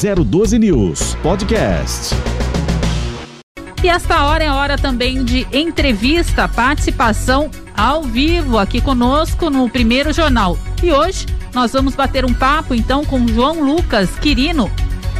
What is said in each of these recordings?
012 News Podcast. E esta hora é hora também de entrevista, participação ao vivo aqui conosco no primeiro jornal. E hoje nós vamos bater um papo então com João Lucas Quirino.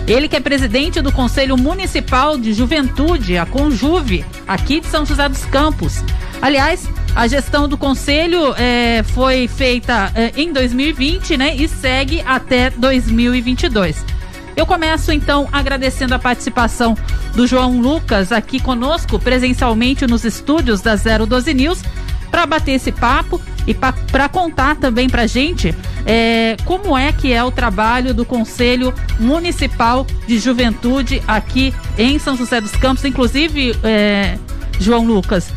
Ele que é presidente do Conselho Municipal de Juventude, a Conjuve, aqui de São José dos Campos. Aliás, a gestão do conselho é, foi feita é, em 2020, né, e segue até 2022. Eu começo então agradecendo a participação do João Lucas aqui conosco, presencialmente nos estúdios da 012 News, para bater esse papo e para contar também para gente é, como é que é o trabalho do Conselho Municipal de Juventude aqui em São José dos Campos. Inclusive, é, João Lucas,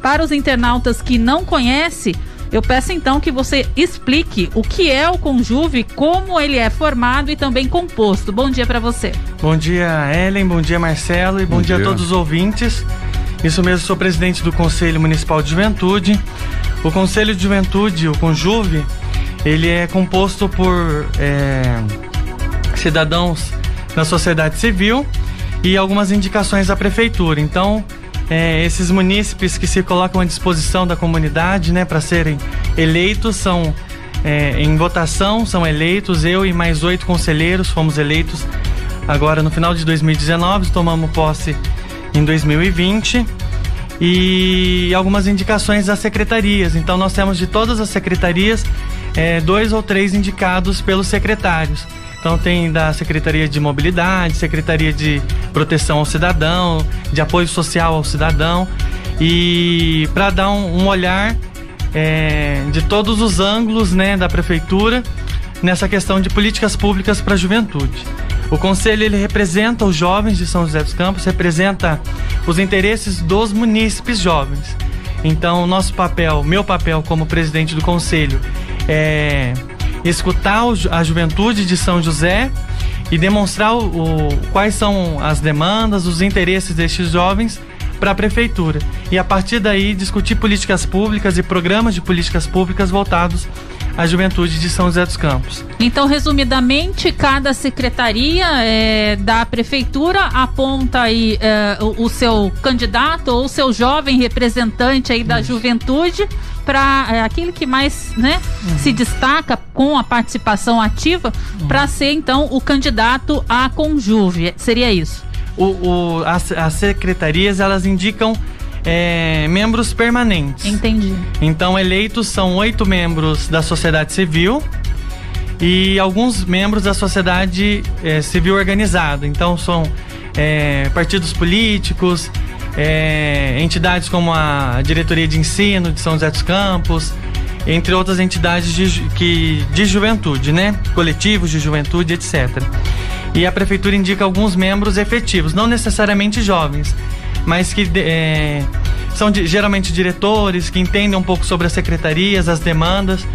para os internautas que não conhecem, eu peço então que você explique o que é o Conjuve, como ele é formado e também composto. Bom dia para você. Bom dia, Ellen, bom dia, Marcelo, e bom, bom dia. dia. a todos os ouvintes. Isso mesmo, sou presidente do Conselho Municipal de Juventude. O Conselho de Juventude, o Conjuve, ele é composto por é, cidadãos da sociedade civil e algumas indicações da prefeitura. Então, é, esses munícipes que se colocam à disposição da comunidade, né, para serem eleitos, são é, em votação, são eleitos. Eu e mais oito conselheiros fomos eleitos agora no final de 2019, tomamos posse em 2020 e algumas indicações das secretarias. Então nós temos de todas as secretarias é, dois ou três indicados pelos secretários. Então tem da Secretaria de Mobilidade, Secretaria de Proteção ao Cidadão, de Apoio Social ao Cidadão e para dar um, um olhar é, de todos os ângulos né, da prefeitura nessa questão de políticas públicas para a juventude. O conselho ele representa os jovens de São José dos Campos, representa os interesses dos munícipes jovens. Então, nosso papel, meu papel como presidente do conselho é escutar a juventude de São José e demonstrar o, o, quais são as demandas, os interesses destes jovens para a prefeitura. E a partir daí discutir políticas públicas e programas de políticas públicas voltados à juventude de São José dos Campos. Então, resumidamente, cada secretaria é, da prefeitura aponta aí é, o, o, seu candidato ou o seu jovem representante aí da Isso. juventude para é, aquele que mais né, uhum. se destaca com a participação ativa uhum. para ser então o candidato à Conjuve. Seria isso? O, o as, as secretarias elas indicam é, membros permanentes. Entendi. Então, eleitos são oito membros da sociedade civil e alguns membros da sociedade é, civil organizada. Então, são é, partidos políticos, é, entidades como a Diretoria de Ensino de São José dos Campos, entre outras entidades de, que, de juventude, né? Coletivos de juventude, etc. E a prefeitura indica alguns membros efetivos, não necessariamente jovens, mas que é, são de, geralmente diretores, que entendem um pouco sobre as secretarias, as demandas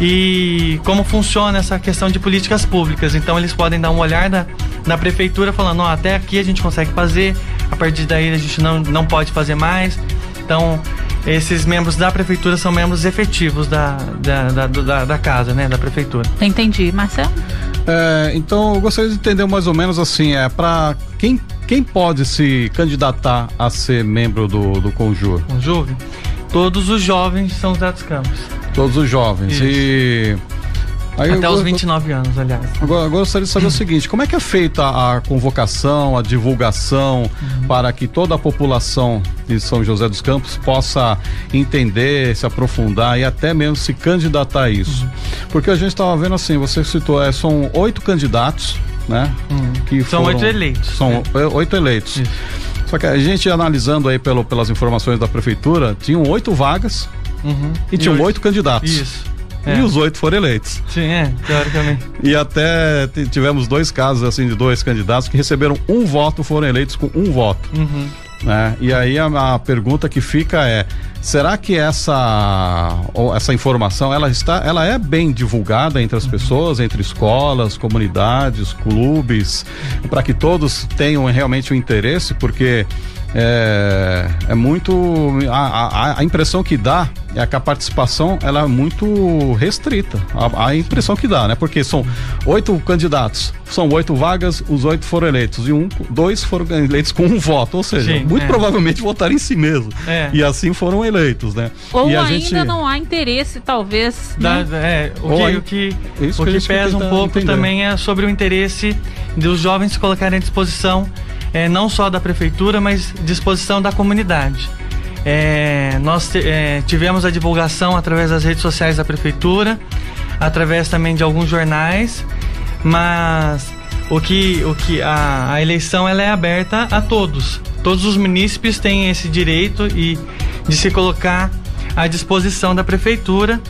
e como funciona essa questão de políticas públicas. Então eles podem dar um olhar na, na prefeitura falando, oh, até aqui a gente consegue fazer, a partir daí a gente não, não pode fazer mais. Então, esses membros da prefeitura são membros efetivos da, da, da, da, da casa, né? Da prefeitura. Entendi. Marcelo? É, então, eu gostaria de entender mais ou menos assim, é para quem, quem pode se candidatar a ser membro do, do Conjur? Conjuve? Todos os jovens são José dos Campos. Todos os jovens. Isso. E Aí Até os 29 anos, aliás. Agora, agora eu gostaria de saber o seguinte: como é que é feita a convocação, a divulgação uhum. para que toda a população de São José dos Campos possa entender, se aprofundar e até mesmo se candidatar a isso? Uhum. Porque a gente estava vendo assim, você citou, é, são oito candidatos, né? Uhum. Que são foram, oito eleitos. São é. oito eleitos. Isso. Só que a gente analisando aí pelo, pelas informações da prefeitura, tinham oito vagas uhum. e, e tinham oito candidatos. Isso. É. E os oito foram eleitos. Sim, é, teoricamente. E até tivemos dois casos, assim, de dois candidatos que receberam um voto, foram eleitos com um voto. Uhum. Né? E aí a, a, pergunta que fica é: será que essa, essa informação ela está, ela é bem divulgada entre as uhum. pessoas, entre escolas, comunidades, clubes, para que todos tenham realmente o um interesse? Porque é, é muito. A, a, a, impressão que dá é que a participação ela é muito restrita. A, a, impressão que dá, né? Porque são oito candidatos, são oito vagas, os oito foram eleitos e um, dois foram eleitos com um voto, ou seja, Sim, muito é. provavelmente votaram em si mesmo. É. E assim foram eleitos, né? Ou e ainda gente... não há interesse, talvez. Né? Da, é, o que, o que, o que, que pesa um pouco entender. também é sobre o interesse dos jovens se colocarem à disposição é, não só da prefeitura, mas disposição da comunidade. É, nós é, tivemos a divulgação através das redes sociais da prefeitura, através também de alguns jornais, mas o que, o que a, a eleição ela é aberta a todos. Todos os munícipes têm esse direito e de se colocar à disposição da prefeitura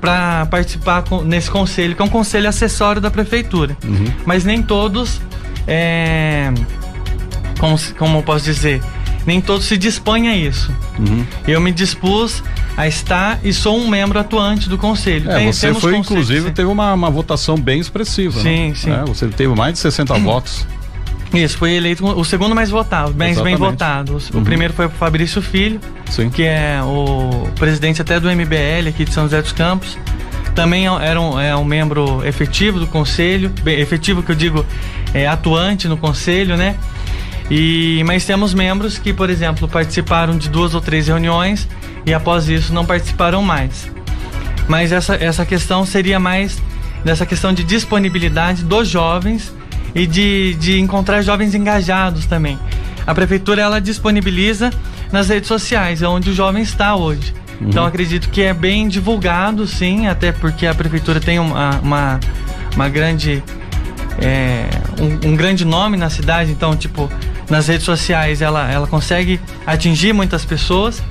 para participar com, nesse conselho, que é um conselho acessório da prefeitura. Uhum. Mas nem todos é, como, como eu posso dizer, nem todos se dispõem a isso. Uhum. Eu me dispus a estar e sou um membro atuante do conselho. É, Tem, você foi, inclusive, teve uma, uma votação bem expressiva. Sim, né? sim. É, você teve mais de 60 uhum. votos. Isso, foi eleito o segundo mais votado, mais bem votado. O uhum. primeiro foi o Fabrício Filho, Sim. que é o presidente até do MBL aqui de São José dos Campos. Também é era um, é um membro efetivo do conselho, bem, efetivo que eu digo, é atuante no conselho, né? E, mas temos membros que, por exemplo, participaram de duas ou três reuniões e após isso não participaram mais. Mas essa, essa questão seria mais dessa questão de disponibilidade dos jovens e de, de encontrar jovens engajados também. A prefeitura ela disponibiliza nas redes sociais, é onde o jovem está hoje. Uhum. Então acredito que é bem divulgado, sim, até porque a prefeitura tem uma, uma, uma grande. É, um, um grande nome na cidade, então, tipo, nas redes sociais ela, ela consegue atingir muitas pessoas,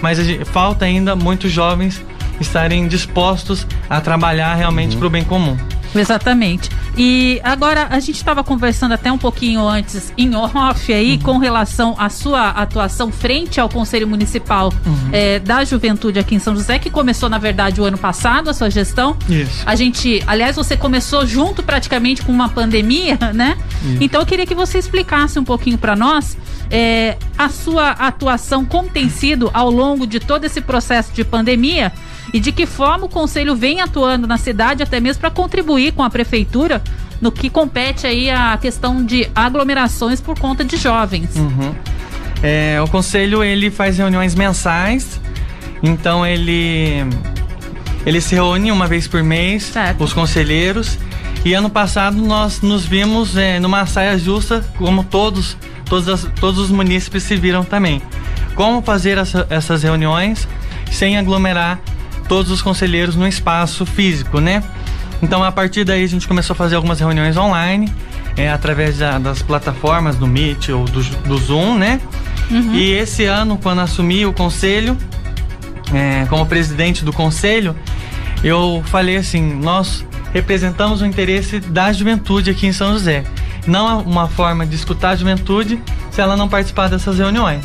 mas falta ainda muitos jovens estarem dispostos a trabalhar realmente uhum. para o bem comum. Exatamente. E agora a gente estava conversando até um pouquinho antes em off aí uhum. com relação à sua atuação frente ao Conselho Municipal uhum. é, da Juventude aqui em São José, que começou na verdade o ano passado a sua gestão. Isso. A gente, aliás, você começou junto praticamente com uma pandemia, né? Isso. Então eu queria que você explicasse um pouquinho para nós é, a sua atuação, como tem sido ao longo de todo esse processo de pandemia e de que forma o conselho vem atuando na cidade, até mesmo para contribuir com a prefeitura no que compete aí a questão de aglomerações por conta de jovens. Uhum. É, o conselho ele faz reuniões mensais, então ele ele se reúne uma vez por mês, certo. os conselheiros. E ano passado nós nos vimos é, numa saia justa, como todos, todos, as, todos os munícipes se viram também. Como fazer essa, essas reuniões sem aglomerar todos os conselheiros no espaço físico, né? Então a partir daí a gente começou a fazer algumas reuniões online, é, através da, das plataformas do Meet ou do, do Zoom, né? Uhum. E esse ano, quando assumi o conselho, é, como presidente do conselho, eu falei assim: nós representamos o interesse da juventude aqui em São José. Não uma forma de escutar a juventude se ela não participar dessas reuniões.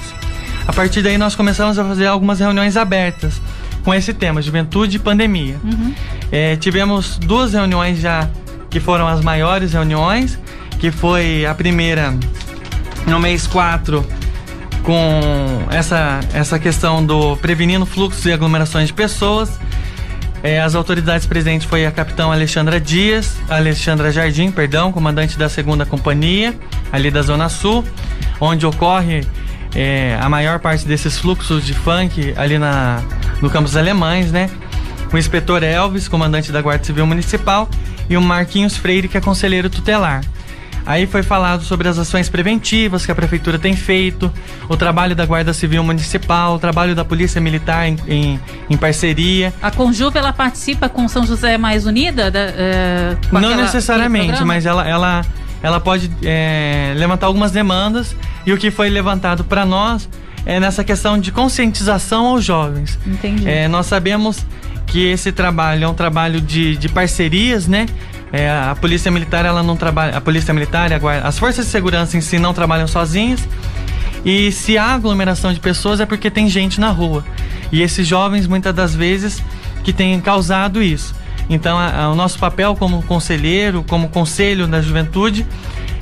A partir daí nós começamos a fazer algumas reuniões abertas com esse tema, juventude e pandemia. Uhum. É, tivemos duas reuniões já que foram as maiores reuniões, que foi a primeira no mês 4 com essa, essa questão do prevenindo fluxos e aglomerações de pessoas. É, as autoridades presentes foi a capitão Alexandra Dias, Alexandra Jardim, perdão, comandante da segunda companhia, ali da Zona Sul, onde ocorre é, a maior parte desses fluxos de funk ali na, no campus alemães, né? O inspetor Elvis, comandante da Guarda Civil Municipal, e o Marquinhos Freire, que é conselheiro tutelar. Aí foi falado sobre as ações preventivas que a prefeitura tem feito, o trabalho da Guarda Civil Municipal, o trabalho da Polícia Militar em, em, em parceria. A Conjuva ela participa com São José Mais Unida? Da, é, Não aquela, necessariamente, mas ela, ela, ela pode é, levantar algumas demandas e o que foi levantado para nós é nessa questão de conscientização aos jovens. Entendi. É, nós sabemos que esse trabalho é um trabalho de, de parcerias, né? É, a polícia militar ela não trabalha, a polícia militar, a guarda, as forças de segurança em si não trabalham sozinhas. E se há aglomeração de pessoas é porque tem gente na rua. E esses jovens muitas das vezes que têm causado isso. Então, a, a, o nosso papel como conselheiro, como conselho da juventude,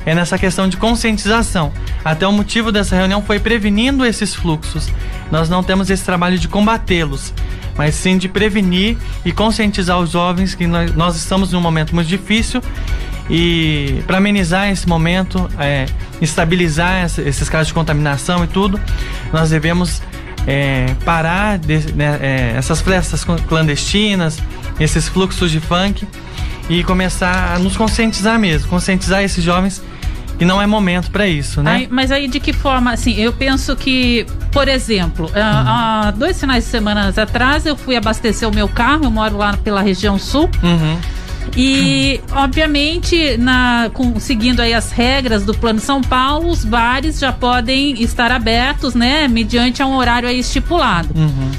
é nessa questão de conscientização. Até o motivo dessa reunião foi prevenindo esses fluxos. Nós não temos esse trabalho de combatê-los, mas sim de prevenir e conscientizar os jovens que nós estamos num momento muito difícil e para amenizar esse momento, é, estabilizar esses casos de contaminação e tudo, nós devemos é, parar de, né, é, essas festas clandestinas, esses fluxos de funk e começar a nos conscientizar mesmo, conscientizar esses jovens que não é momento para isso, né? Aí, mas aí de que forma, assim, eu penso que, por exemplo, uhum. há dois finais de semana atrás eu fui abastecer o meu carro, eu moro lá pela região sul. Uhum. E, obviamente, na, com, seguindo aí as regras do Plano São Paulo, os bares já podem estar abertos, né? Mediante um horário aí estipulado. Uhum.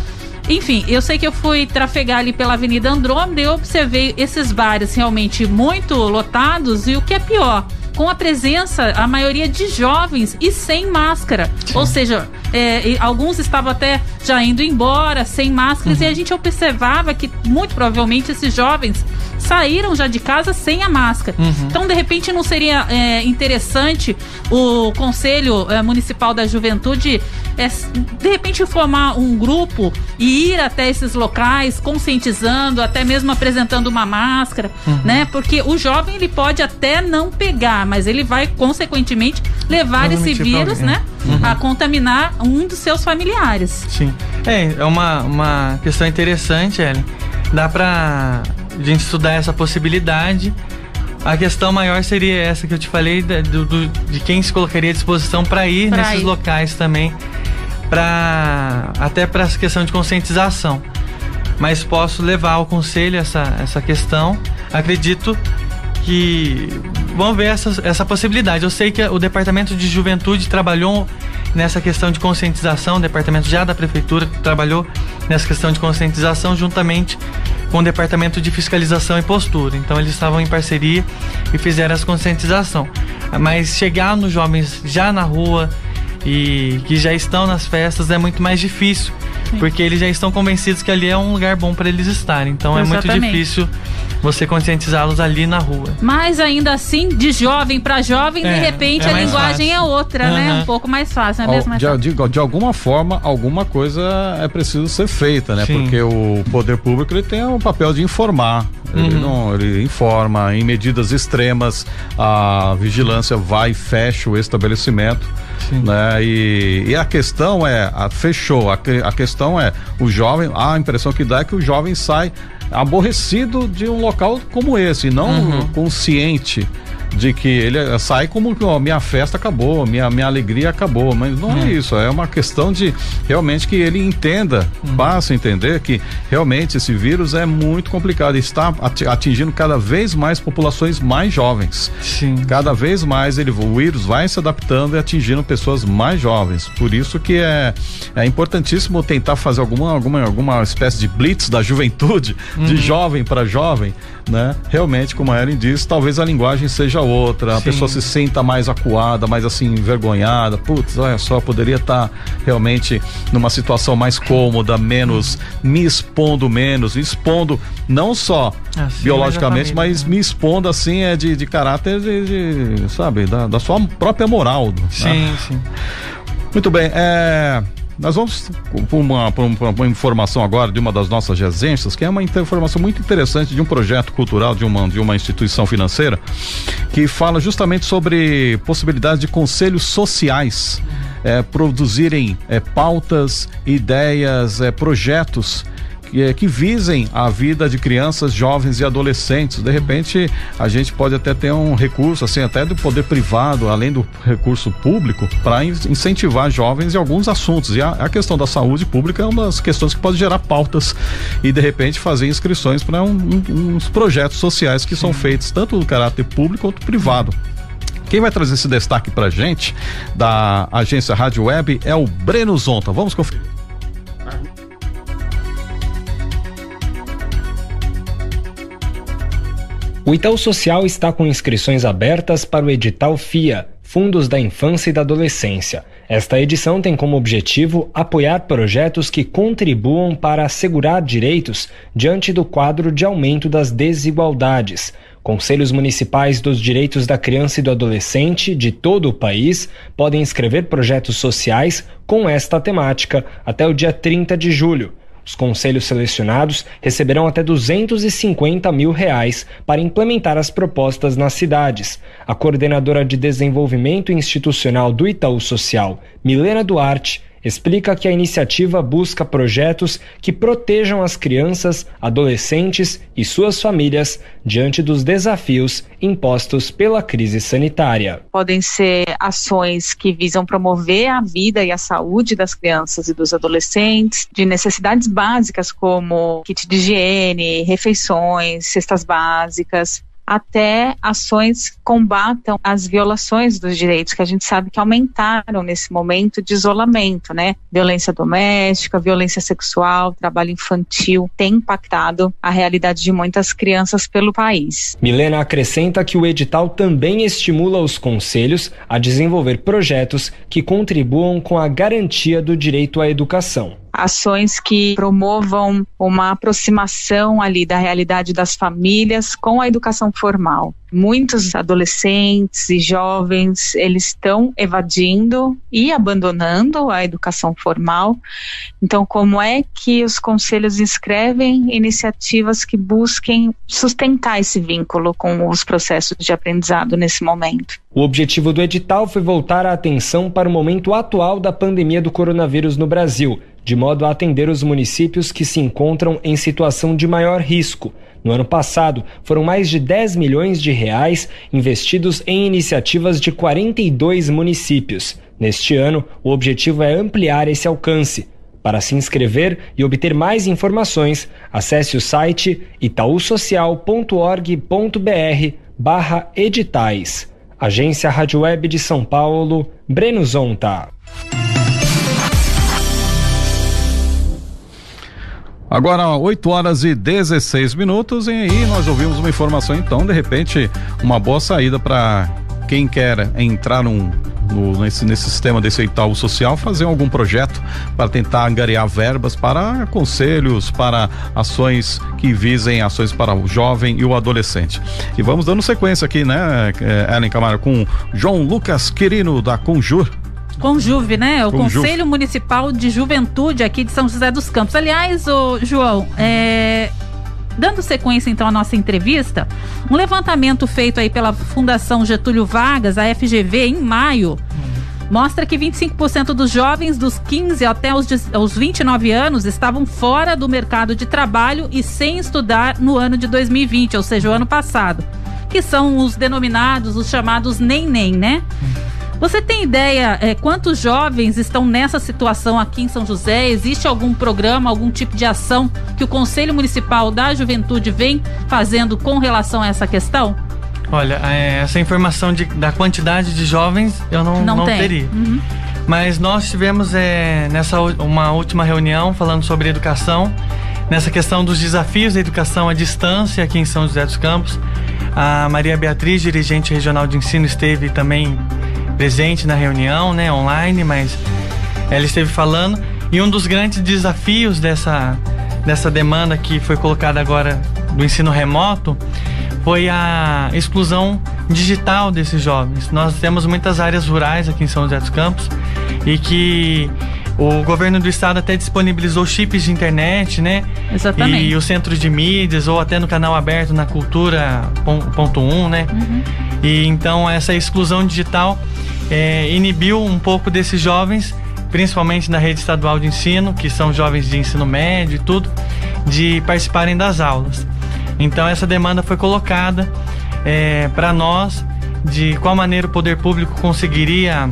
Enfim, eu sei que eu fui trafegar ali pela Avenida Andrômeda e observei esses bares realmente muito lotados e o que é pior, com a presença, a maioria de jovens e sem máscara. Sim. Ou seja, é, alguns estavam até já indo embora, sem máscaras, uhum. e a gente observava que muito provavelmente esses jovens saíram já de casa sem a máscara. Uhum. Então, de repente, não seria é, interessante o Conselho é, Municipal da Juventude, é, de repente, formar um grupo e ir até esses locais, conscientizando, até mesmo apresentando uma máscara, uhum. né? Porque o jovem ele pode até não pegar, mas ele vai, consequentemente, levar esse vírus, né? Uhum. A contaminar um dos seus familiares. Sim. É, é uma, uma questão interessante, Ellen. Dá pra a gente estudar essa possibilidade. A questão maior seria essa que eu te falei, do, do de quem se colocaria à disposição para ir pra nesses ir. locais também, pra, até para essa questão de conscientização. Mas posso levar ao conselho essa, essa questão. Acredito que vamos ver essa, essa possibilidade. Eu sei que o Departamento de Juventude trabalhou nessa questão de conscientização, o departamento já da prefeitura trabalhou nessa questão de conscientização juntamente com o Departamento de Fiscalização e Postura. Então eles estavam em parceria e fizeram essa conscientização. Mas chegar nos jovens já na rua e que já estão nas festas é muito mais difícil, Sim. porque eles já estão convencidos que ali é um lugar bom para eles estarem. Então Exatamente. é muito difícil você conscientizá-los ali na rua. Mas ainda assim, de jovem para jovem, é, de repente é a linguagem fácil. é outra, uhum. né? Um pouco mais fácil, não é mesmo? De, de, de, alguma forma, alguma coisa é preciso ser feita, né? Sim. Porque o poder público ele tem o papel de informar. Uhum. Ele, não, ele informa em medidas extremas, a vigilância vai e fecha o estabelecimento. Sim. Né? E, e, a questão é, a, fechou, a, a questão é, o jovem, a impressão que dá é que o jovem sai aborrecido de um local como esse, não uhum. consciente de que ele sai como que minha festa acabou, minha, minha alegria acabou, mas não é. é isso, é uma questão de realmente que ele entenda, uhum. passe a entender que realmente esse vírus é muito complicado e está atingindo cada vez mais populações mais jovens. Sim. Cada vez mais ele, o vírus vai se adaptando e atingindo pessoas mais jovens. Por isso que é, é importantíssimo tentar fazer alguma, alguma, alguma espécie de blitz da juventude, uhum. de jovem para jovem, né? Realmente, como a Ellen disse, talvez a linguagem seja outra, Sim. a pessoa se sinta mais acuada, mais assim, envergonhada. Putz, olha só, poderia estar tá realmente numa situação mais cômoda, menos, me expondo menos, expondo não só assim, biologicamente, mas, mas me expondo assim é de, de caráter de, de sabe, da, da, sua própria moral. Né? Sim, né? sim. Muito bem, é. Nós vamos para uma, uma, uma, informação agora de uma das nossas agências, que é uma informação muito interessante de um projeto cultural de uma, de uma instituição financeira, que fala justamente sobre possibilidades de conselhos sociais é, produzirem é, pautas, ideias, é, projetos que, é, que visem a vida de crianças, jovens e adolescentes. De repente, a gente pode até ter um recurso, assim, até do poder privado, além do recurso público, para incentivar jovens em alguns assuntos. E a, a, questão da saúde pública é uma das questões que pode gerar pautas e, de repente, fazer inscrições para um, um, uns projetos sociais que Sim. são feitos tanto do caráter público quanto privado. Quem vai trazer esse destaque para gente da agência Rádio Web é o Breno Zonta. Vamos conferir. O Itaú Social está com inscrições abertas para o edital FIA, Fundos da Infância e da Adolescência. Esta edição tem como objetivo apoiar projetos que contribuam para assegurar direitos diante do quadro de aumento das desigualdades. Conselhos municipais dos direitos da criança e do adolescente de todo o país podem inscrever projetos sociais com esta temática até o dia 30 de julho. Os conselhos selecionados receberão até 250 mil reais para implementar as propostas nas cidades. A coordenadora de desenvolvimento institucional do Itaú Social, Milena Duarte, explica que a iniciativa busca projetos que protejam as crianças, adolescentes e suas famílias diante dos desafios impostos pela crise sanitária. Podem ser ações que visam promover a vida e a saúde das crianças e dos adolescentes, de necessidades básicas como kit de higiene, refeições, cestas básicas, até ações que combatam as violações dos direitos, que a gente sabe que aumentaram nesse momento de isolamento, né? Violência doméstica, violência sexual, trabalho infantil, tem impactado a realidade de muitas crianças pelo país. Milena acrescenta que o edital também estimula os conselhos a desenvolver projetos que contribuam com a garantia do direito à educação ações que promovam uma aproximação ali da realidade das famílias com a educação formal. Muitos adolescentes e jovens, eles estão evadindo e abandonando a educação formal. Então, como é que os conselhos inscrevem iniciativas que busquem sustentar esse vínculo com os processos de aprendizado nesse momento? O objetivo do edital foi voltar a atenção para o momento atual da pandemia do coronavírus no Brasil de modo a atender os municípios que se encontram em situação de maior risco. No ano passado, foram mais de 10 milhões de reais investidos em iniciativas de 42 municípios. Neste ano, o objetivo é ampliar esse alcance. Para se inscrever e obter mais informações, acesse o site itausocial.org.br barra editais. Agência Rádio Web de São Paulo, Breno Zonta. Agora, 8 horas e 16 minutos, e aí nós ouvimos uma informação, então, de repente, uma boa saída para quem quer entrar num, no, nesse, nesse sistema desse Itaú Social, fazer algum projeto para tentar angariar verbas para conselhos, para ações que visem ações para o jovem e o adolescente. E vamos dando sequência aqui, né, Ellen Camargo, com João Lucas Quirino, da Conjur. Conjuve, né? O Conjuve. Conselho Municipal de Juventude aqui de São José dos Campos. Aliás, o João, é, dando sequência então à nossa entrevista, um levantamento feito aí pela Fundação Getúlio Vargas, a FGV, em maio, mostra que 25% dos jovens dos 15 até os, os 29 anos estavam fora do mercado de trabalho e sem estudar no ano de 2020, ou seja, o ano passado, que são os denominados, os chamados nem-nem, né? Você tem ideia é, quantos jovens estão nessa situação aqui em São José? Existe algum programa, algum tipo de ação que o Conselho Municipal da Juventude vem fazendo com relação a essa questão? Olha, é, essa informação de, da quantidade de jovens eu não, não, não teria. Uhum. Mas nós tivemos é, nessa uma última reunião falando sobre educação, nessa questão dos desafios da educação à distância aqui em São José dos Campos. A Maria Beatriz, dirigente regional de ensino, esteve também presente na reunião, né, online, mas ela esteve falando. E um dos grandes desafios dessa, dessa demanda que foi colocada agora do ensino remoto foi a exclusão digital desses jovens. Nós temos muitas áreas rurais aqui em São José dos Campos e que o governo do estado até disponibilizou chips de internet, né? Exatamente. E os centros de mídias, ou até no canal aberto na Cultura ponto um, né? Uhum. E então essa exclusão digital é, inibiu um pouco desses jovens, principalmente na rede estadual de ensino, que são jovens de ensino médio e tudo, de participarem das aulas. Então essa demanda foi colocada é, para nós de qual maneira o poder público conseguiria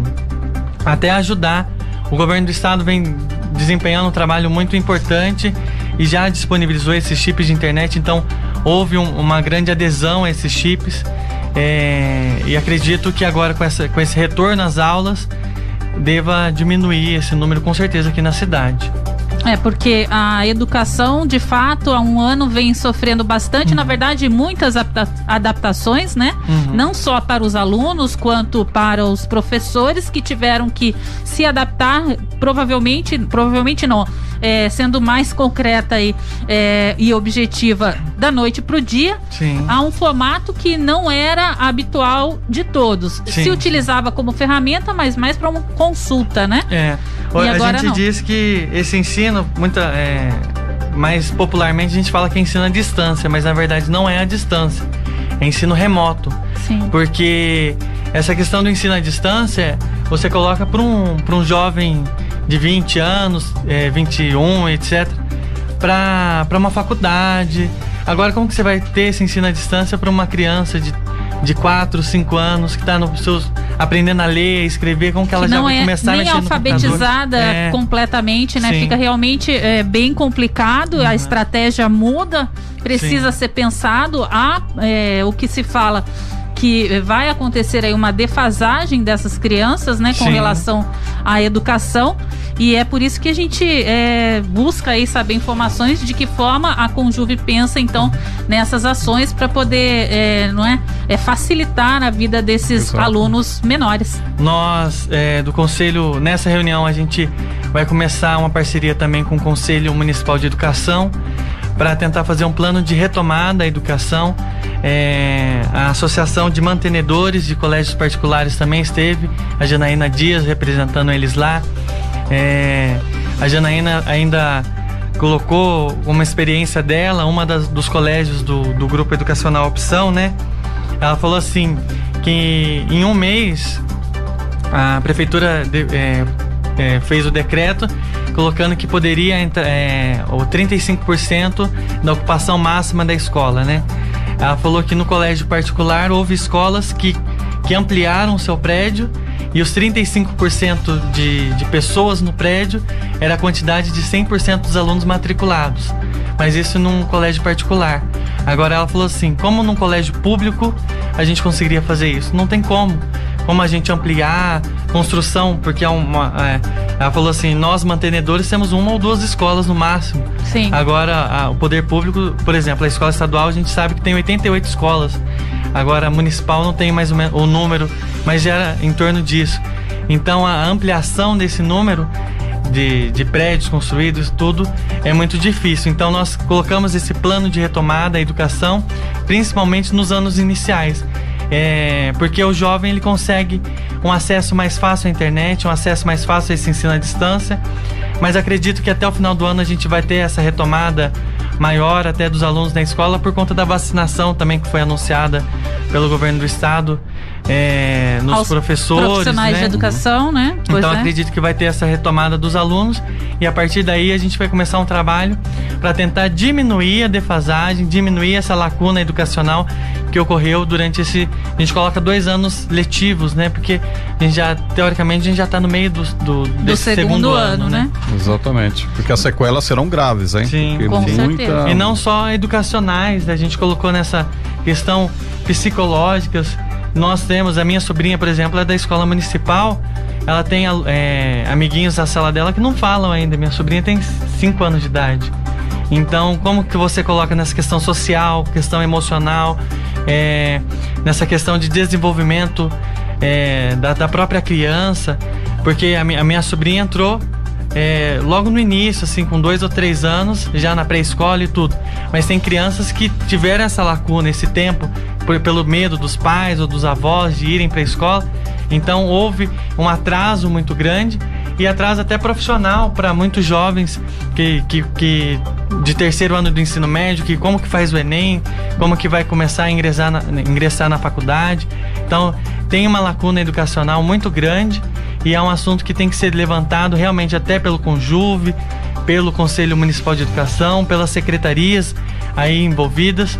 até ajudar o governo do estado vem desempenhando um trabalho muito importante e já disponibilizou esses chips de internet, então houve um, uma grande adesão a esses chips. É, e acredito que agora com, essa, com esse retorno às aulas deva diminuir esse número com certeza aqui na cidade. É, porque a educação, de fato, há um ano vem sofrendo bastante, uhum. na verdade, muitas adaptações, né? Uhum. Não só para os alunos, quanto para os professores que tiveram que se adaptar, provavelmente, provavelmente não, é, sendo mais concreta aí, é, e objetiva da noite para o dia, Sim. a um formato que não era habitual de todos. Sim. Se utilizava como ferramenta, mas mais para uma consulta, né? É. E a agora gente não. diz que esse ensino, muita, é, mais popularmente a gente fala que é ensino à distância, mas na verdade não é à distância. É ensino remoto. Sim. Porque essa questão do ensino à distância, você coloca para um, pra um jovem de 20 anos, é, 21, etc., para uma faculdade. Agora, como que você vai ter esse ensino à distância para uma criança de, de 4, 5 anos que está no seus, aprendendo a ler, escrever, como que ela que já não vai é começar a nem mexer no computador? alfabetizada É. completamente, né? Sim. Fica realmente é, bem complicado, a estratégia muda, precisa Sim. ser pensado. Há é, o que se fala que vai acontecer aí uma defasagem dessas crianças, né, com Sim. relação à educação. E é por isso que a gente é, busca aí saber informações de que forma a Conjuve pensa então nessas ações para poder, é, não é, é, facilitar a vida desses Exato. alunos menores. Nós, é, do Conselho, nessa reunião, a gente vai começar uma parceria também com o Conselho Municipal de Educação para tentar fazer um plano de retomada da educação. É, a Associação de Mantenedores de Colégios Particulares também esteve, a Janaína Dias representando eles lá. É, a Janaína ainda colocou uma experiência dela, uma das, dos colégios do, do grupo educacional Opção, né? Ela falou assim que em um mês a prefeitura de- é, é, fez o decreto colocando que poderia é, o 35% da ocupação máxima da escola, né? Ela falou que no colégio particular houve escolas que, que ampliaram seu prédio e os 35% de, de pessoas no prédio era a quantidade de 100% dos alunos matriculados. Mas isso num colégio particular. Agora ela falou assim: como num colégio público a gente conseguiria fazer isso? Não tem como. Como a gente ampliar construção, porque é uma. é, ela falou assim: nós mantenedores temos uma ou duas escolas no máximo. Sim. Agora, a- o poder público, por exemplo, a escola estadual, a gente sabe que tem 88 escolas. Agora, a municipal não tem mais o número, mas gera em torno disso. Então, a ampliação desse número de, de prédios construídos, tudo é muito difícil. Então, nós colocamos esse plano de retomada da educação, principalmente nos anos iniciais. É, porque o jovem ele consegue um acesso mais fácil à internet, um acesso mais fácil a esse ensino à distância. Mas acredito que até o final do ano a gente vai ter essa retomada maior até dos alunos na escola por conta da vacinação também que foi anunciada pelo governo do estado é, nos Aos professores. profissionais né? de educação, né? Pois Então é. acredito que vai ter essa retomada dos alunos e a partir daí a gente vai começar um trabalho para tentar diminuir a defasagem, diminuir essa lacuna educacional que ocorreu durante esse. A gente coloca dois anos letivos, né? Porque a gente já, teoricamente, a gente já está no meio do, do, do desse segundo, ano, né? Exatamente. Porque as sequelas serão graves, hein? Sim. Porque Com certeza. E não só educacionais, a gente colocou nessa questão psicológicas. Nós temos, a minha sobrinha, por exemplo, é da escola municipal. Ela tem é, amiguinhos na sala dela que não falam ainda. Minha sobrinha tem 5 anos de idade. Então, como que você coloca nessa questão social, questão emocional, é, nessa questão de desenvolvimento é, da, da própria criança? Porque a, mi- a minha sobrinha entrou é, logo no início, assim, com dois ou três anos, já na pré-escola e tudo. Mas tem crianças que tiveram essa lacuna, esse tempo, por- pelo medo dos pais ou dos avós de irem para a escola. Então houve um atraso muito grande e atraso até profissional para muitos jovens que, que, que de terceiro ano do ensino médio, que como que faz o Enem, como que vai começar a ingressar na, ingressar na faculdade. Então tem uma lacuna educacional muito grande e é um assunto que tem que ser levantado realmente até pelo Conjuve, pelo Conselho Municipal de Educação, pelas secretarias aí envolvidas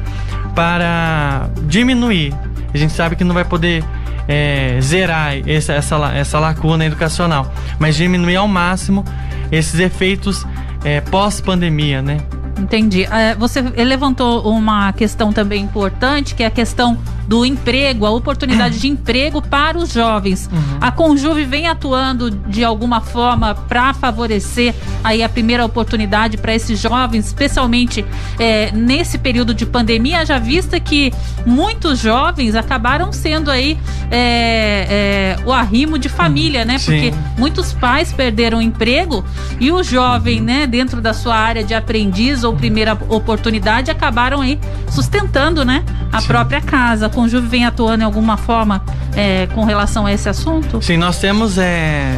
para diminuir. A gente sabe que não vai poder é, zerar essa, essa, essa lacuna educacional, mas diminuir ao máximo esses efeitos é, pós-pandemia, né? Entendi. É, você levantou uma questão também importante, que é a questão do emprego, a oportunidade de emprego para os jovens. Uhum. A Conjuve vem atuando de alguma forma para favorecer aí a primeira oportunidade para esses jovens, especialmente é, nesse período de pandemia, já vista que muitos jovens acabaram sendo aí é, é, o arrimo de família, né? Sim. Porque muitos pais perderam o emprego e o jovem, né, dentro da sua área de aprendiz ou primeira oportunidade, acabaram aí sustentando, né, a Sim. própria casa. Conjuve vem atuando em alguma forma é, com relação a esse assunto? Sim, nós temos é,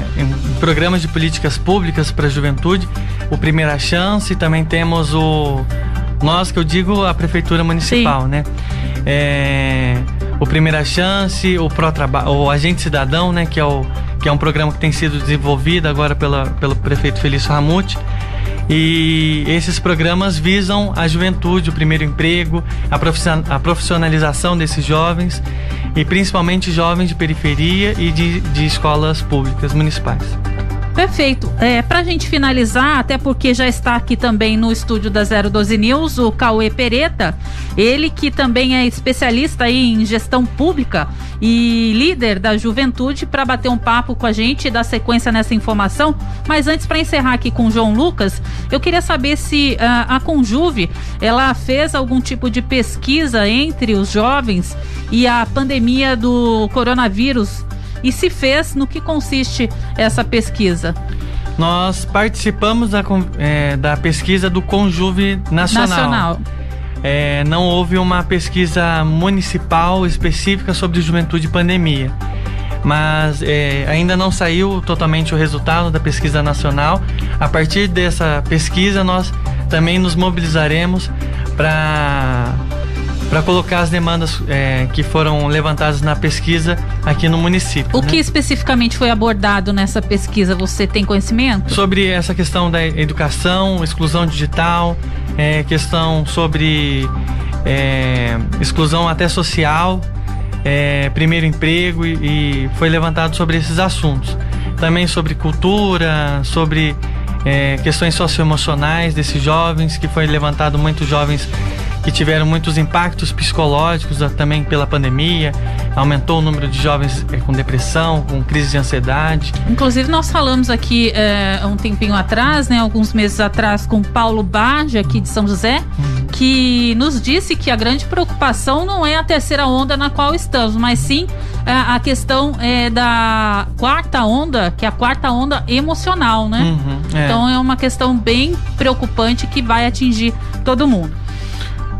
programas de políticas públicas para a juventude, o Primeira Chance, também temos o nós que eu digo a prefeitura municipal, Sim. né? É, o Primeira Chance, o Pro o Agente Cidadão, né? Que é, o, que é um programa que tem sido desenvolvido agora pela, pelo prefeito Felício Ramute. E esses programas visam a juventude, o primeiro emprego, a profissionalização desses jovens e principalmente jovens de periferia e de, de escolas públicas municipais. Perfeito. É, Para a gente finalizar, até porque já está aqui também no estúdio da 012 News, o Cauê Pereta, ele que também é especialista em gestão pública e líder da juventude, para bater um papo com a gente e dar sequência nessa informação. Mas antes, para encerrar aqui com o João Lucas, eu queria saber se uh, a Conjuve ela fez algum tipo de pesquisa entre os jovens e a pandemia do coronavírus e se fez, no que consiste essa pesquisa? Nós participamos da, é, da pesquisa do Conjuve Nacional. Nacional. É, não houve uma pesquisa municipal específica sobre juventude e pandemia. Mas é, ainda não saiu totalmente o resultado da pesquisa nacional. A partir dessa pesquisa, nós também nos mobilizaremos para para colocar as demandas é, que foram levantadas na pesquisa aqui no município. O né? que especificamente foi abordado nessa pesquisa? Você tem conhecimento? Sobre essa questão da educação, exclusão digital, é, questão sobre é, exclusão até social, é, primeiro emprego e, e foi levantado sobre esses assuntos. Também sobre cultura, sobre é, questões socioemocionais desses jovens, que foi levantado muitos jovens que tiveram muitos impactos psicológicos também pela pandemia. Aumentou o número de jovens eh, com depressão, com crise de ansiedade. Inclusive, nós falamos aqui é, um tempinho atrás, né, alguns meses atrás, com Paulo Barge, aqui de São José, uhum. que nos disse que a grande preocupação não é a terceira onda na qual estamos, mas sim a, a questão é, da quarta onda, que é a quarta onda emocional, né? Uhum, é. Então é uma questão bem preocupante que vai atingir todo mundo.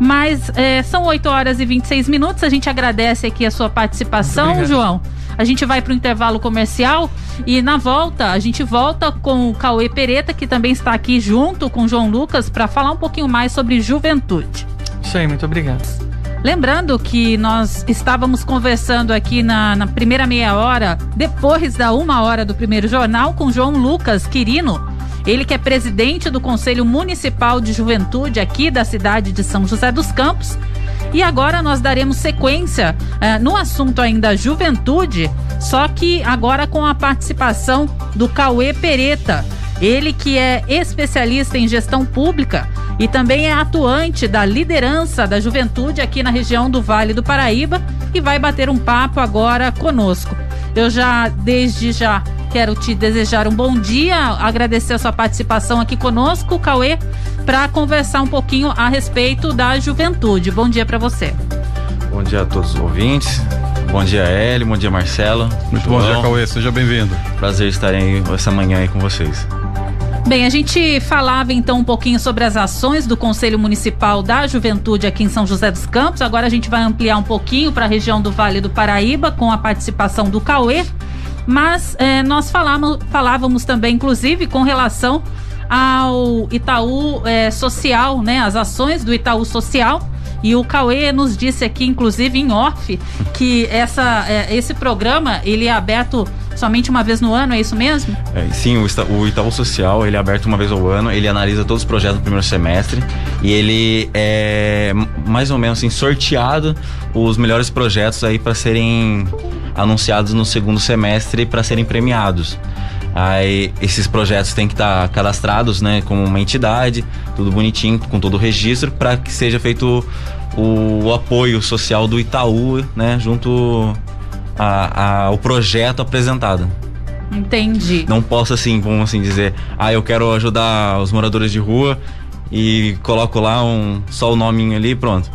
Mas é, são 8 horas e 26 minutos. A gente agradece aqui a sua participação, João. A gente vai para o intervalo comercial e na volta a gente volta com o Cauê Pereta, que também está aqui junto com o João Lucas, para falar um pouquinho mais sobre juventude. Isso aí, muito obrigado. Lembrando que nós estávamos conversando aqui na, na primeira meia hora, depois da uma hora do primeiro jornal, com João Lucas Quirino ele que é presidente do Conselho Municipal de Juventude aqui da cidade de São José dos Campos. E agora nós daremos sequência uh, no assunto ainda juventude, só que agora com a participação do Cauê Pereta. Ele que é especialista em gestão pública e também é atuante da liderança da juventude aqui na região do Vale do Paraíba e vai bater um papo agora conosco. Eu já, desde já, Quero te desejar um bom dia, agradecer a sua participação aqui conosco, Cauê, para conversar um pouquinho a respeito da juventude. Bom dia para você. Bom dia a todos os ouvintes. Bom dia, Eli. Bom dia, Marcelo. Muito bom, bom dia, Cauê. Seja bem-vindo. Prazer estar aí essa manhã aí com vocês. Bem, a gente falava então um pouquinho sobre as ações do Conselho Municipal da Juventude aqui em São José dos Campos. Agora a gente vai ampliar um pouquinho para a região do Vale do Paraíba com a participação do Cauê. Mas é, nós falávamos, falávamos também, inclusive, com relação ao Itaú é, Social, né? As ações do Itaú Social. E o Cauê nos disse aqui, inclusive em off, que essa, é, esse programa ele é aberto somente uma vez no ano, é isso mesmo? É, sim, o, o Itaú Social ele é aberto uma vez ao ano, ele analisa todos os projetos do primeiro semestre e ele é mais ou menos assim, sorteado os melhores projetos aí para serem anunciados no segundo semestre para serem premiados. Aí esses projetos têm que estar tá cadastrados, né, como uma entidade, tudo bonitinho, com todo o registro, para que seja feito o, o apoio social do Itaú, né, junto a, a, ao projeto apresentado. Entendi. Não posso assim, vamos assim dizer, ah, eu quero ajudar os moradores de rua e coloco lá um só o nominho ali, pronto.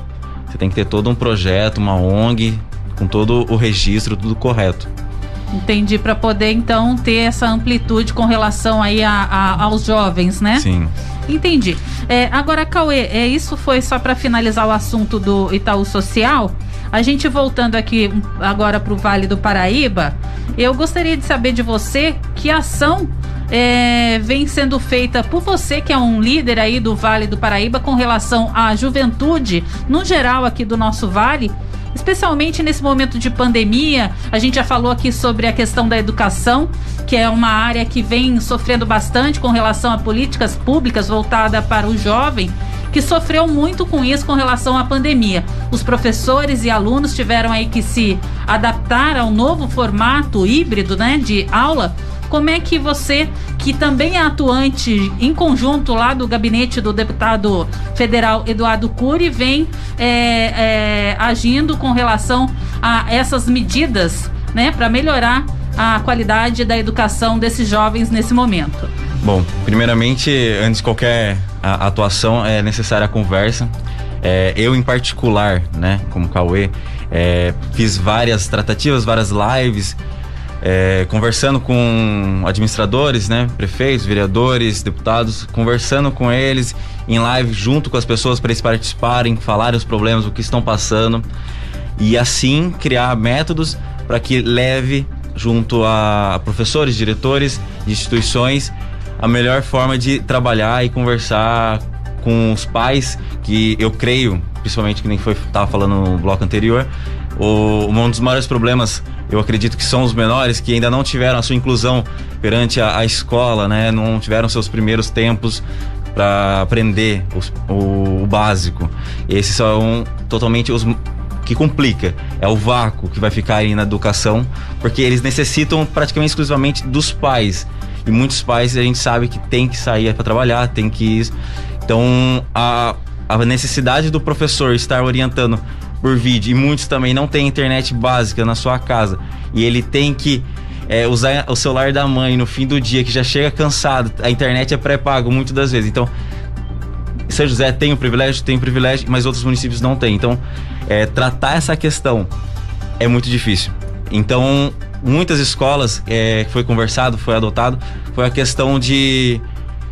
Você tem que ter todo um projeto, uma ONG com todo o registro, tudo correto. Entendi, para poder então ter essa amplitude com relação aí a, a, aos jovens, né? Sim. Entendi. É, agora, Cauê, é, isso foi só para finalizar o assunto do Itaú Social. A gente voltando aqui agora para o Vale do Paraíba, eu gostaria de saber de você que ação é, vem sendo feita por você, que é um líder aí do Vale do Paraíba, com relação à juventude, no geral aqui do nosso vale, especialmente nesse momento de pandemia. A gente já falou aqui sobre a questão da educação, que é uma área que vem sofrendo bastante com relação a políticas públicas voltada para o jovem que sofreu muito com isso com relação à pandemia. Os professores e alunos tiveram aí que se adaptar ao novo formato híbrido, né, de aula. Como é que você, que também é atuante em conjunto lá do gabinete do deputado federal Eduardo Cury, vem é, é, agindo com relação a essas medidas, né, para melhorar a qualidade da educação desses jovens nesse momento? Bom, primeiramente, antes de qualquer atuação, é necessária a conversa. É, eu, em particular, né, como Cauê, é, fiz várias tratativas, várias lives, é, conversando com administradores, né, prefeitos, vereadores, deputados, conversando com eles em live junto com as pessoas para eles participarem, falarem os problemas, o que estão passando. E assim criar métodos para que leve junto a professores, diretores de instituições a melhor forma de trabalhar e conversar com os pais, que eu creio, principalmente que nem foi estava falando no bloco anterior, o, um dos maiores problemas, eu acredito que são os menores que ainda não tiveram a sua inclusão perante a, a escola, né? Não tiveram seus primeiros tempos para aprender os, o, o, básico. Esses são totalmente os que complica. É o vácuo que vai ficar aí na educação, porque eles necessitam praticamente exclusivamente dos pais. E muitos pais a gente sabe que tem que sair para trabalhar, tem que ir. Então a, a necessidade do professor estar orientando por vídeo, e muitos também não têm internet básica na sua casa, e ele tem que é, usar o celular da mãe no fim do dia, que já chega cansado, a internet é pré-pago muitas das vezes. Então, São José tem o privilégio, tem o privilégio, mas outros municípios não têm. Então, é, tratar essa questão é muito difícil. Então, muitas escolas é, foi conversado, foi adotado, foi a questão de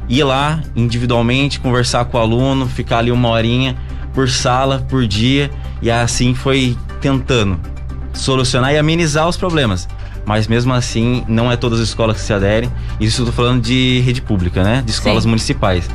ir lá individualmente, conversar com o aluno, ficar ali uma horinha por sala, por dia, e assim foi tentando solucionar e amenizar os problemas. Mas mesmo assim, não é todas as escolas que se aderem. Isso eu tô falando de rede pública, né? De escolas Sim. municipais.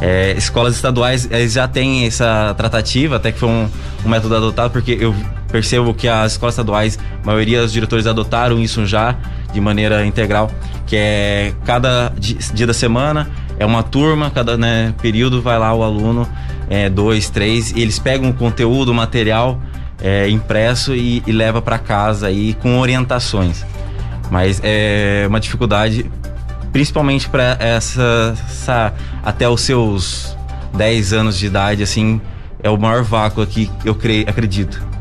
É, escolas estaduais eles já têm essa tratativa, até que foi um, um método adotado, porque eu percebo que as escolas estaduais, a maioria dos diretores adotaram isso já de maneira integral, que é cada dia da semana é uma turma, cada né, período vai lá o aluno, é, dois, três, e eles pegam o conteúdo, o material é, impresso e, e leva para casa aí com orientações. Mas é uma dificuldade, principalmente para essa, essa, até os seus 10 anos de idade, assim, é o maior vácuo aqui, eu creio, acredito.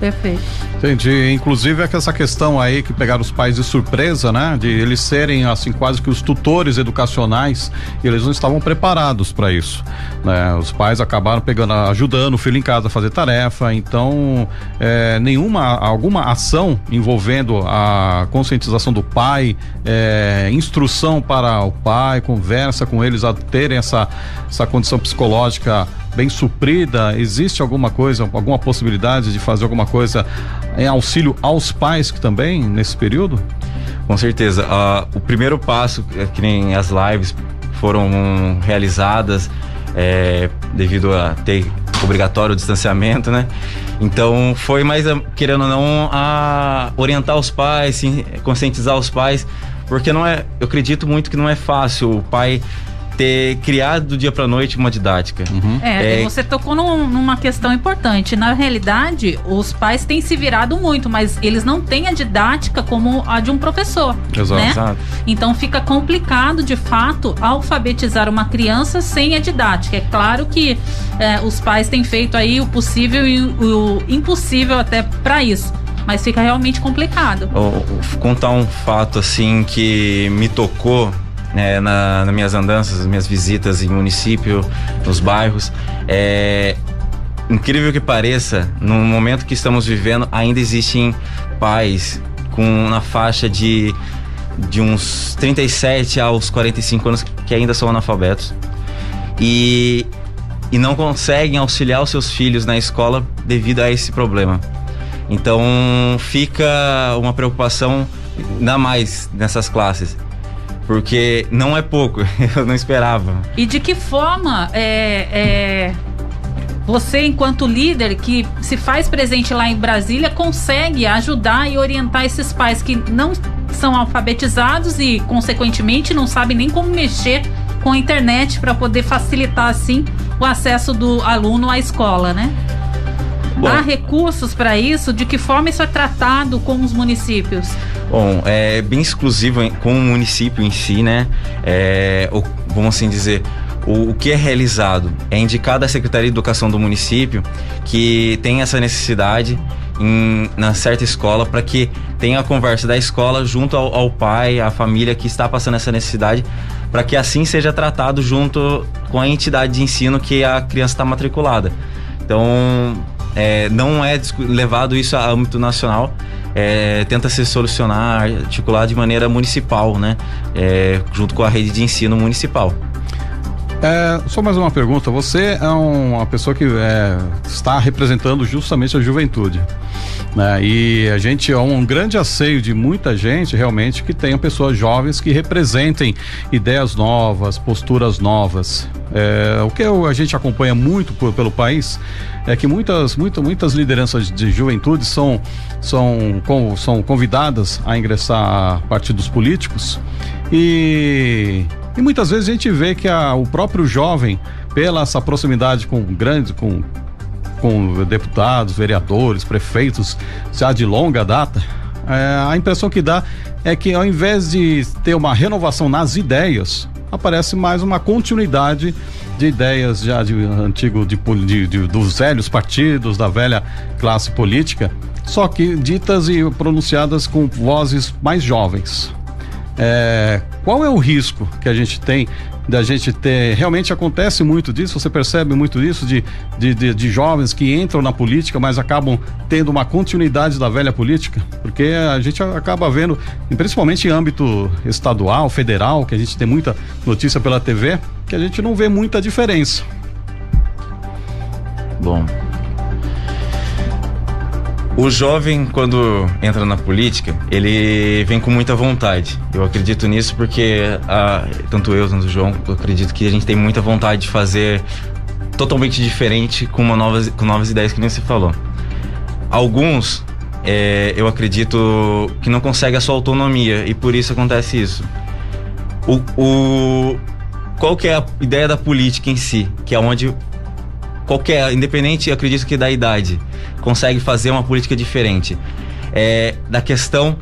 Perfeito. Entendi. Inclusive é que essa questão aí que pegaram os pais de surpresa, né? De eles serem assim quase que os tutores educacionais eles não estavam preparados para isso, né? Os pais acabaram pegando, ajudando o filho em casa a fazer tarefa, então é, nenhuma alguma ação envolvendo a conscientização do pai, é, instrução para o pai, conversa com eles a terem essa essa condição psicológica bem suprida? Existe alguma coisa, alguma possibilidade de fazer alguma coisa em auxílio aos pais que também nesse período? Com certeza. Uh, o primeiro passo, é que nem as lives foram realizadas é, devido a ter obrigatório o distanciamento, né? Então foi mais, querendo ou não, a orientar os pais, sim, conscientizar os pais, porque não é, eu acredito muito que não é fácil o pai ter criado do dia para noite uma didática. Uhum. É, é, você tocou num, numa questão importante. Na realidade, os pais têm se virado muito, mas eles não têm a didática como a de um professor. Exato. Né? Exato. Então fica complicado, de fato, alfabetizar uma criança sem a didática. É claro que é, os pais têm feito aí o possível e o impossível até para isso mas fica realmente complicado. Vou contar um fato assim que me tocou né, na, nas minhas andanças, nas minhas visitas em município, nos bairros. É, incrível que pareça, no momento que estamos vivendo, ainda existem pais com na faixa de, de uns 37 aos 45 anos que ainda são analfabetos e, e não conseguem auxiliar os seus filhos na escola devido a esse problema. Então fica uma preocupação ainda mais nessas classes porque não é pouco, eu não esperava. E de que forma é, é, você, enquanto líder que se faz presente lá em Brasília, consegue ajudar e orientar esses pais que não são alfabetizados e, consequentemente, não sabem nem como mexer com a internet para poder facilitar assim o acesso do aluno à escola, né? Bom, Há recursos para isso? De que forma isso é tratado com os municípios? Bom, é bem exclusivo com o município em si, né? É, vamos assim dizer, o, o, que é realizado é indicado à Secretaria de Educação do município que tem essa necessidade em, na certa escola para que tenha a conversa da escola junto ao, ao pai, à família que está passando essa necessidade, para que assim seja tratado junto com a entidade de ensino que a criança está matriculada. Então, é, não é levado isso a âmbito nacional. É, tenta se solucionar, articular de maneira municipal, né? É, junto com a rede de ensino municipal. É, só mais uma pergunta. Você é um, uma pessoa que é, está representando justamente a juventude. Né? E a gente é um grande asseio de muita gente realmente que tenha pessoas jovens que representem ideias novas, posturas novas. É, o que eu, a gente acompanha muito por, pelo país é que muitas, muitas, muitas lideranças de juventude são, são, com, são convidadas a ingressar a partidos políticos e, e muitas vezes a gente vê que a, o próprio jovem, pela essa proximidade com grandes, com com deputados, vereadores, prefeitos já de longa data, é, a impressão que dá é que ao invés de ter uma renovação nas ideias, aparece mais uma continuidade de ideias já de antigo de, de, de, dos velhos partidos, da velha classe política, só que ditas e pronunciadas com vozes mais jovens. É, qual é o risco que a gente tem da gente ter. Realmente acontece muito disso, você percebe muito isso de, de, de, de, jovens que entram na política, mas acabam tendo uma continuidade da velha política, porque a gente acaba vendo, principalmente em âmbito estadual, federal, que a gente tem muita notícia pela TV, que a gente não vê muita diferença. Bom, o jovem, quando entra na política, ele vem com muita vontade. Eu acredito nisso porque, a, tanto eu, tanto o João, eu acredito que a gente tem muita vontade de fazer totalmente diferente com, uma novas, com novas ideias, que nem você falou. Alguns, é, eu acredito que não conseguem a sua autonomia e por isso acontece isso. O, o, qual que é a ideia da política em si? Que é onde qualquer, independente, acredito que da idade, consegue fazer uma política diferente. É, da questão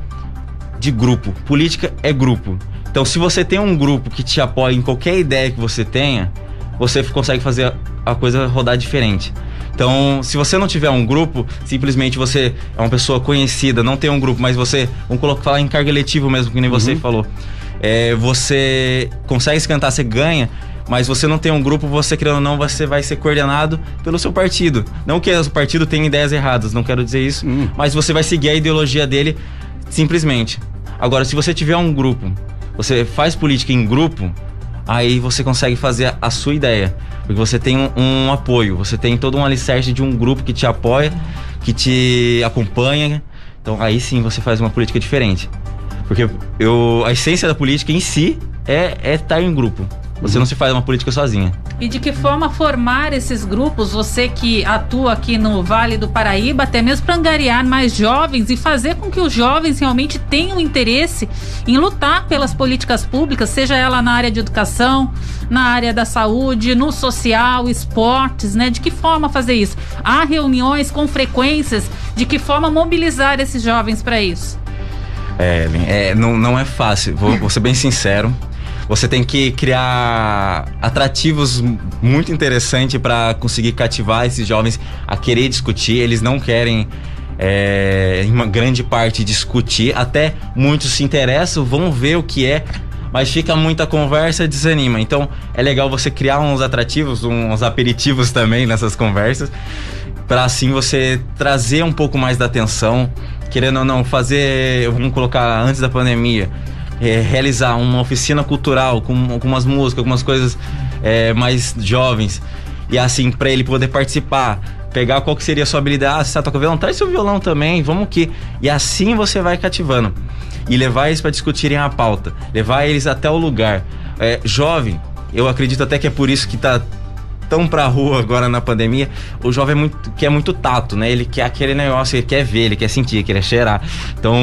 de grupo. Política é grupo. Então, se você tem um grupo que te apoia em qualquer ideia que você tenha, você consegue fazer a coisa rodar diferente. Então, se você não tiver um grupo, simplesmente você é uma pessoa conhecida, não tem um grupo, mas você, vamos colocar falar em carga letiva mesmo, que nem uhum. você falou. É, você consegue se cantar, você ganha, mas você não tem um grupo, você querendo ou não, você vai ser coordenado pelo seu partido. Não que o partido tenha ideias erradas, não quero dizer isso, hum. mas você vai seguir a ideologia dele simplesmente. Agora, se você tiver um grupo, você faz política em grupo, aí você consegue fazer a sua ideia. Porque você tem um, um apoio, você tem todo um alicerce de um grupo que te apoia, que te acompanha. Então aí sim você faz uma política diferente. Porque eu, a essência da política em si é, é estar em grupo. Você não se faz uma política sozinha. e de que forma formar esses grupos, você que atua aqui no Vale do Paraíba, até mesmo para angariar mais jovens e fazer com que os jovens realmente tenham interesse em lutar pelas políticas públicas, seja ela na área de educação, na área da saúde, no social, esportes, né? De que forma fazer isso? Há reuniões com frequências, de que forma mobilizar esses jovens para isso? É, é, não, não é fácil, vou, vou ser bem sincero. Você tem que criar atrativos muito interessantes para conseguir cativar esses jovens a querer discutir. Eles não querem é, em uma grande parte discutir, até muitos se interessam, vão ver o que é, mas fica muita conversa e desanima. Então é legal você criar uns atrativos, uns aperitivos também nessas conversas, para assim você trazer um pouco mais da atenção, querendo ou não, fazer, vamos colocar antes da pandemia, é, realizar uma oficina cultural com algumas músicas, algumas coisas é, mais jovens, e assim, para ele poder participar pegar qual que seria a sua habilidade. Ah, você toca violão? Traz seu violão também, vamos que. E assim você vai cativando. E levar eles para discutirem a pauta, levar eles até o lugar. É, jovem, eu acredito até que é por isso que tá tão pra rua agora na pandemia, o jovem é muito, quer muito tato, né? Ele quer aquele negócio, ele quer ver, ele quer sentir, ele quer cheirar. Então,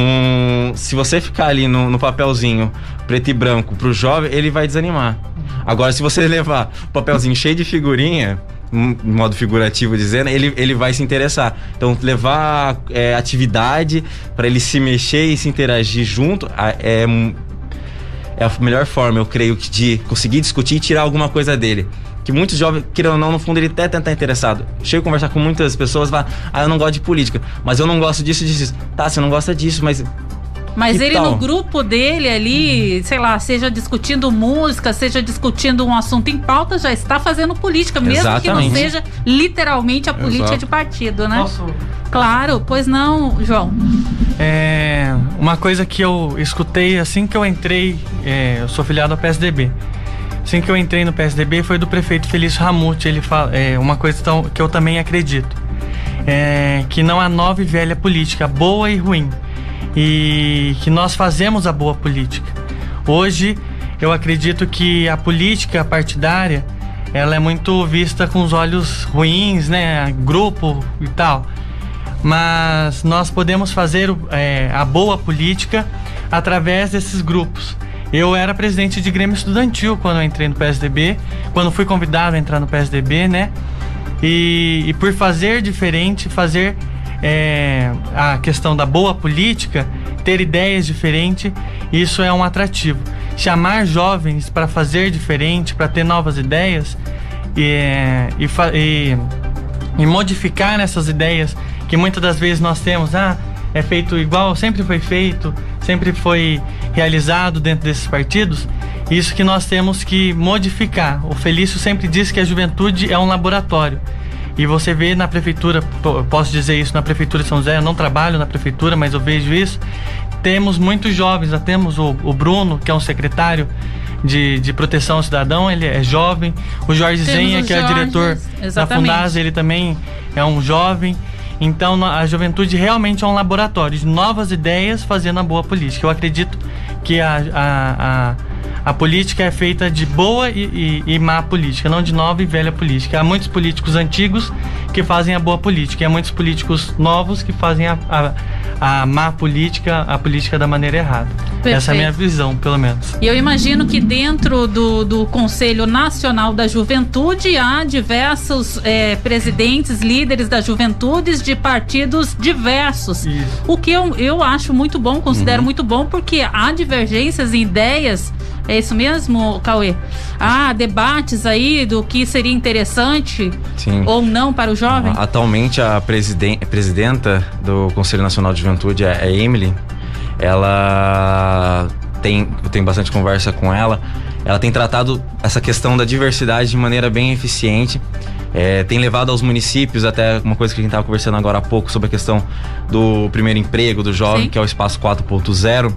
se você ficar ali no, no papelzinho preto e branco pro jovem, ele vai desanimar. Agora, se você levar o papelzinho cheio de figurinha, modo figurativo dizendo, ele, ele vai se interessar. Então, levar é, atividade para ele se mexer e se interagir junto é, é a melhor forma, eu creio, de conseguir discutir e tirar alguma coisa dele. Que muitos jovens, querendo ou não, no fundo ele até tenta interessado. Chego a conversar com muitas pessoas, fala, ah, eu não gosto de política, mas eu não gosto disso, disso. Tá, você não gosta disso, mas mas ele tal? no grupo dele ali, sei lá, seja discutindo música, seja discutindo um assunto em pauta, já está fazendo política, mesmo Exatamente. que não seja literalmente a política Exato. de partido, né? Posso? Claro, pois não, João. É, uma coisa que eu escutei assim que eu entrei, é, eu sou filiado ao PSDB. Assim que eu entrei no PSDB foi do prefeito Felício Ramute. Ele fala é, uma coisa tão, que eu também acredito. É, que não há nova e velha política, boa e ruim e que nós fazemos a boa política. Hoje eu acredito que a política partidária ela é muito vista com os olhos ruins, né? Grupo e tal. Mas nós podemos fazer é, a boa política através desses grupos. Eu era presidente de Grêmio Estudantil quando eu entrei no PSDB, quando fui convidado a entrar no PSDB, né? E, e por fazer diferente, fazer é, a questão da boa política, ter ideias diferentes, isso é um atrativo. Chamar jovens para fazer diferente, para ter novas ideias e, e, e, e modificar essas ideias que muitas das vezes nós temos, ah, é feito igual, sempre foi feito, sempre foi realizado dentro desses partidos. Isso que nós temos que modificar. O Felício sempre diz que a juventude é um laboratório. E você vê na prefeitura, posso dizer isso na prefeitura de São José, eu não trabalho na prefeitura, mas eu vejo isso. Temos muitos jovens, já temos o, o Bruno, que é um secretário de, de proteção ao cidadão, ele é jovem. O Jorge Zenha, que é diretor exatamente. da Fundasa, ele também é um jovem. Então a juventude realmente é um laboratório de novas ideias fazendo a boa política. Eu acredito que a, a, a a política é feita de boa e, e, e, má política, não de nova e velha política. Há muitos políticos antigos que fazem a boa política, e há muitos políticos novos que fazem a, a, a má política, a política da maneira errada. Perfeito. Essa é a minha visão, pelo menos. E eu imagino que dentro do, do Conselho Nacional da Juventude há diversos é, presidentes, líderes da juventude de partidos diversos. Isso. O que eu, eu acho muito bom, considero uhum. muito bom, porque há divergências em ideias é isso mesmo, Cauê? Ah, debates aí do que seria interessante Sim. ou não para o jovem? Atualmente a presidenta do Conselho Nacional de Juventude é a Emily. Ela tem, eu tenho bastante conversa com ela. Ela tem tratado essa questão da diversidade de maneira bem eficiente. É, tem levado aos municípios, até uma coisa que a gente estava conversando agora há pouco sobre a questão do primeiro emprego do jovem, Sim. que é o Espaço 4.0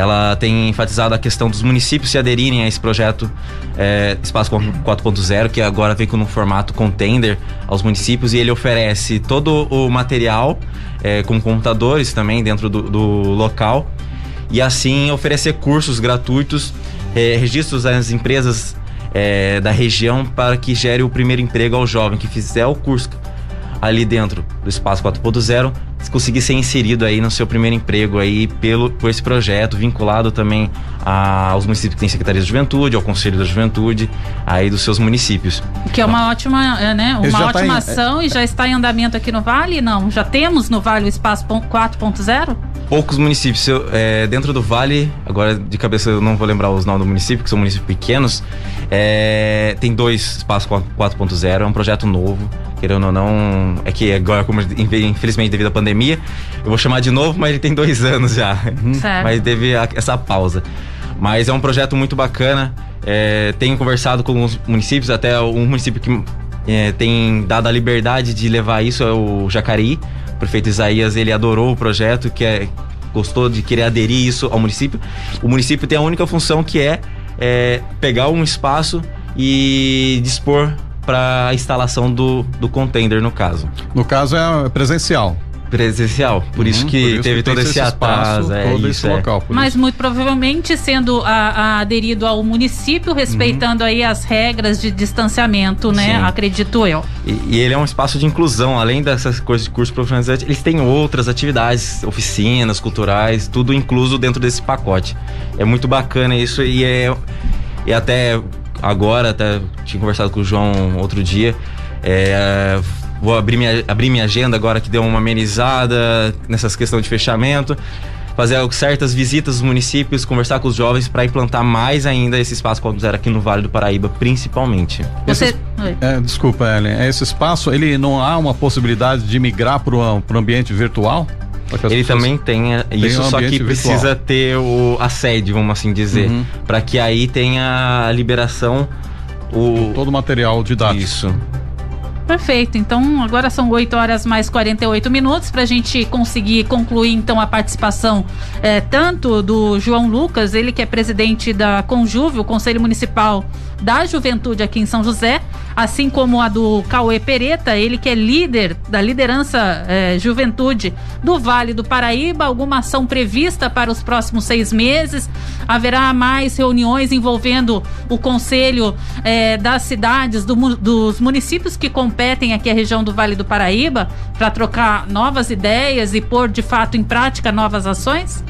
ela tem enfatizado a questão dos municípios se aderirem a esse projeto é, Espaço 4.0, que agora vem com um formato contender aos municípios e ele oferece todo o material é, com computadores também dentro do, do local e assim oferecer cursos gratuitos, é, registros às empresas é, da região para que gere o primeiro emprego ao jovem que fizer o curso ali dentro do Espaço 4.0 conseguir ser inserido aí no seu primeiro emprego aí pelo, por esse projeto, vinculado também a, aos municípios que têm Secretaria de Juventude, ao Conselho da Juventude, aí dos seus municípios. Que é uma ótima, é, né? Uma ótima tá em, ação é, e já está em andamento aqui no Vale, não? Já temos no Vale o Espaço 4.0? Poucos municípios. É, dentro do Vale, agora de cabeça eu não vou lembrar os nomes do município, que são municípios pequenos, é, tem dois Espaço 4.0, é um projeto novo querendo ou não, é que agora, como infelizmente devido à pandemia, eu vou chamar de novo, mas ele tem dois anos já. Uhum. Certo. Mas teve essa pausa. Mas é um projeto muito bacana. É, tenho conversado com os municípios, até um município que é, tem dado a liberdade de levar isso é o Jacareí. Prefeito Isaías, ele adorou o projeto, que é, gostou de querer aderir isso ao município. O município tem a única função que é, é pegar um espaço e dispor para a instalação do, do contender, no caso. No caso é presencial presencial. Por uhum, isso que por isso teve que todo esse, esse atraso, é, todo isso, esse é. local. Mas isso. muito provavelmente sendo a, a aderido ao município, respeitando uhum. aí as regras de distanciamento, né? Sim. Acredito eu. E, e, ele é um espaço de inclusão, além dessas coisas de curso profissionalizante, eles têm outras atividades, oficinas, culturais, tudo incluso dentro desse pacote. É muito bacana isso e é e até agora, até tinha conversado com o João outro dia. É, vou abrir minha, abrir minha agenda agora que deu uma amenizada nessas questões de fechamento. Fazer certas visitas aos municípios, conversar com os jovens para implantar mais ainda esse espaço como era aqui no Vale do Paraíba, principalmente. Você... É, desculpa, Ellen. Esse espaço, ele não há uma possibilidade de migrar para o ambiente virtual? Ele também tem isso, um só que precisa ter o, a sede, vamos assim dizer, uhum. para que aí tenha a liberação o todo o material didático. Isso. Perfeito. Então, agora são 8 horas mais 48 minutos para a gente conseguir concluir então a participação é, tanto do João Lucas, ele que é presidente da Conjuve, o Conselho Municipal da Juventude aqui em São José, assim como a do Cauê Pereta, ele que é líder da liderança é, Juventude do Vale do Paraíba. Alguma ação prevista para os próximos seis meses? Haverá mais reuniões envolvendo o Conselho é, das cidades, do, dos municípios que competem aqui a região do Vale do Paraíba, para trocar novas ideias e pôr de fato em prática novas ações?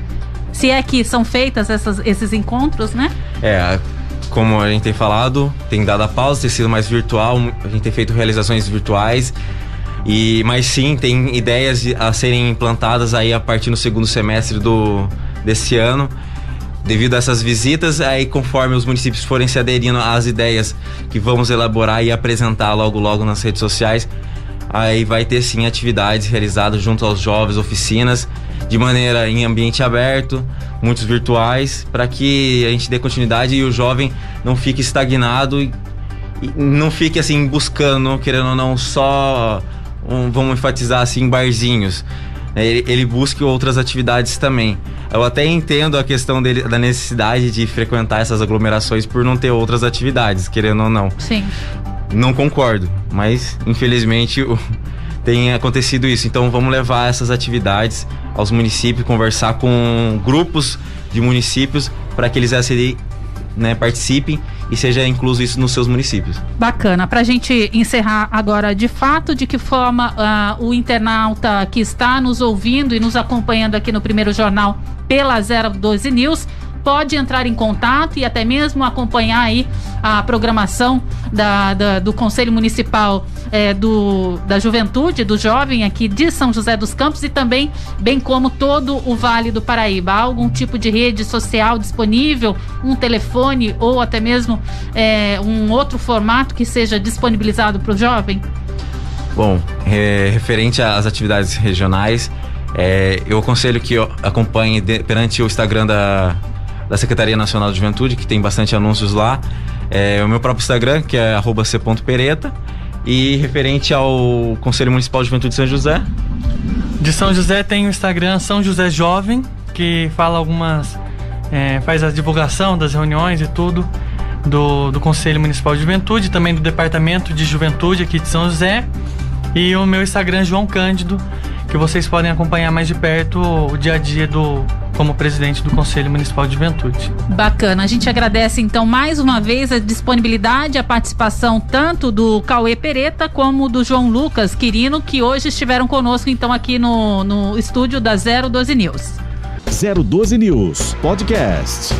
Se é que são feitas essas, esses encontros, né? É, como a gente tem falado, tem dado a pausa, tem sido mais virtual, a gente tem feito realizações virtuais. E, mas sim, tem ideias a serem implantadas aí a partir do segundo semestre do, desse ano. Devido a essas visitas, aí conforme os municípios forem se aderindo às ideias que vamos elaborar e apresentar logo logo nas redes sociais, aí vai ter sim atividades realizadas junto aos jovens, oficinas, de maneira em ambiente aberto, muitos virtuais, para que a gente dê continuidade e o jovem não fique estagnado e, e não fique assim buscando, querendo ou não, só um, vamos enfatizar assim, barzinhos. É, ele, ele busque outras atividades também. Eu até entendo a questão dele, da necessidade de frequentar essas aglomerações por não ter outras atividades, querendo ou não. Sim. Não concordo, mas infelizmente tem acontecido isso. Então vamos levar essas atividades aos municípios, conversar com grupos de municípios para que eles assim, né, participem e seja incluso isso nos seus municípios. Bacana. Para a gente encerrar agora, de fato, de que forma uh, o internauta que está nos ouvindo e nos acompanhando aqui no primeiro jornal pela 012 News pode entrar em contato e até mesmo acompanhar aí a programação da, da do Conselho Municipal é, do, da Juventude, do Jovem aqui de São José dos Campos e também, bem como todo o Vale do Paraíba. Algum tipo de rede social disponível, um telefone ou até mesmo é, um outro formato que seja disponibilizado para o jovem? Bom, é, referente às atividades regionais, é, eu aconselho que acompanhe de, perante o Instagram da, da Secretaria Nacional de Juventude, que tem bastante anúncios lá. É, o meu próprio Instagram, que é c.pereta. E referente ao Conselho Municipal de Juventude de São José. De São José tem o Instagram São José Jovem, que fala algumas. É, faz a divulgação das reuniões e tudo do, do Conselho Municipal de Juventude, também do Departamento de Juventude aqui de São José. E o meu Instagram João Cândido, que vocês podem acompanhar mais de perto o dia a dia do como presidente do Conselho Municipal de Juventude. Bacana. A gente agradece então mais uma vez a disponibilidade, a participação tanto do Cauê Pereta como do João Lucas Quirino, que hoje estiveram conosco então aqui no, no estúdio da 012 News. 012 News Podcast.